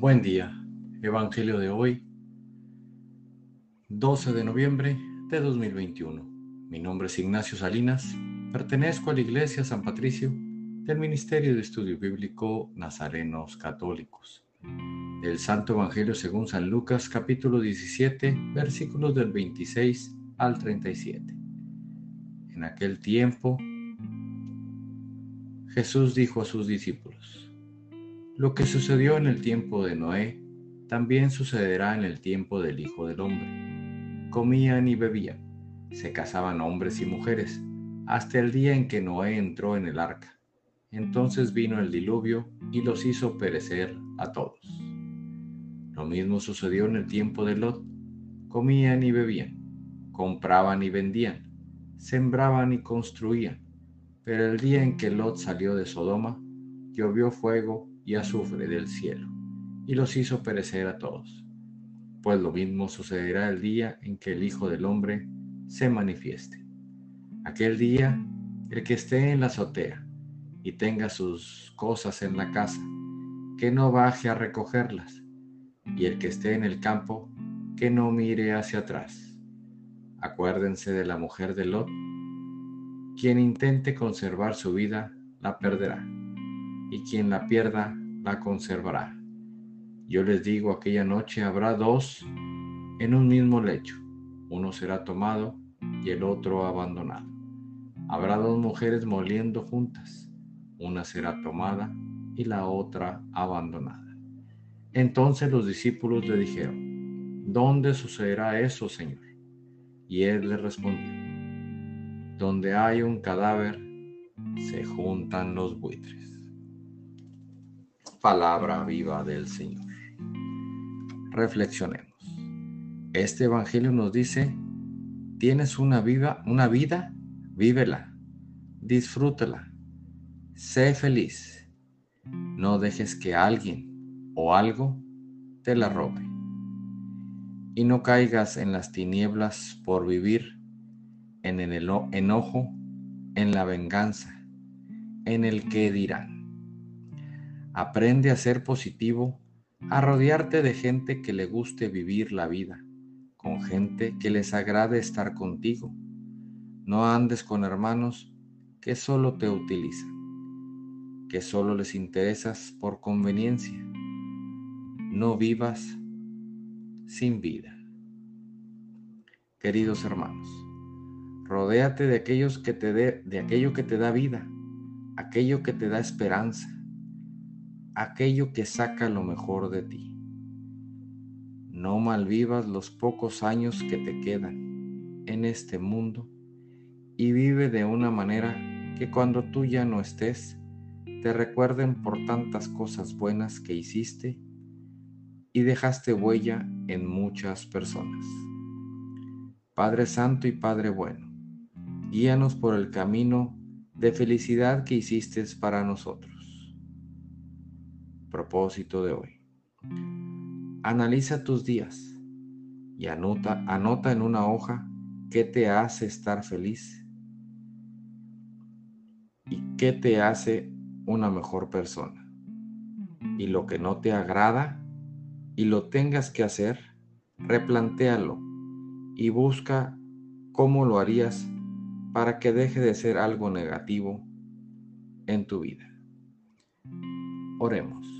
Buen día. Evangelio de hoy, 12 de noviembre de 2021. Mi nombre es Ignacio Salinas. Pertenezco a la Iglesia San Patricio del Ministerio de Estudio Bíblico Nazarenos Católicos. El Santo Evangelio según San Lucas capítulo 17 versículos del 26 al 37. En aquel tiempo Jesús dijo a sus discípulos, Lo que sucedió en el tiempo de Noé, también sucederá en el tiempo del Hijo del Hombre. Comían y bebían, se casaban hombres y mujeres, hasta el día en que Noé entró en el arca. Entonces vino el diluvio y los hizo perecer a todos. Lo mismo sucedió en el tiempo de Lot. Comían y bebían, compraban y vendían, sembraban y construían pero el día en que Lot salió de Sodoma, llovió fuego y azufre del cielo, y los hizo perecer a todos. Pues lo mismo sucederá el día en que el Hijo del Hombre se manifieste. Aquel día, el que esté en la azotea y tenga sus cosas en la casa, que no baje a recogerlas, y el que esté en el campo, que no mire hacia atrás. Acuérdense de la mujer de Lot quien intente conservar su vida, la perderá, y quien la pierda, la conservará. Yo les digo, aquella noche habrá dos en un mismo lecho. Uno será tomado y el otro abandonado. Habrá dos mujeres moliendo juntas. Una será tomada y la otra abandonada. Entonces los discípulos le dijeron, ¿dónde sucederá eso, Señor? Y él les respondió, donde hay un cadáver, se juntan los buitres. Palabra viva del Señor. Reflexionemos. Este evangelio nos dice, tienes una vida, una vida, vívela, disfrútala, sé feliz. No dejes que alguien o algo te la robe. Y no caigas en las tinieblas por vivir en el enojo, en la venganza, en el que dirán. Aprende a ser positivo, a rodearte de gente que le guste vivir la vida, con gente que les agrade estar contigo. No andes con hermanos que solo te utilizan, que solo les interesas por conveniencia. No vivas sin vida. Queridos hermanos, Rodéate de aquellos que te dé, de aquello que te da vida, aquello que te da esperanza, aquello que saca lo mejor de ti. No malvivas los pocos años que te quedan en este mundo y vive de una manera que cuando tú ya no estés, te recuerden por tantas cosas buenas que hiciste y dejaste huella en muchas personas. Padre Santo y Padre Bueno, guíanos por el camino de felicidad que hiciste para nosotros. Propósito de hoy. Analiza tus días y anota, anota en una hoja qué te hace estar feliz y qué te hace una mejor persona. Y lo que no te agrada y lo tengas que hacer, replantéalo y busca cómo lo harías para que deje de ser algo negativo en tu vida. Oremos.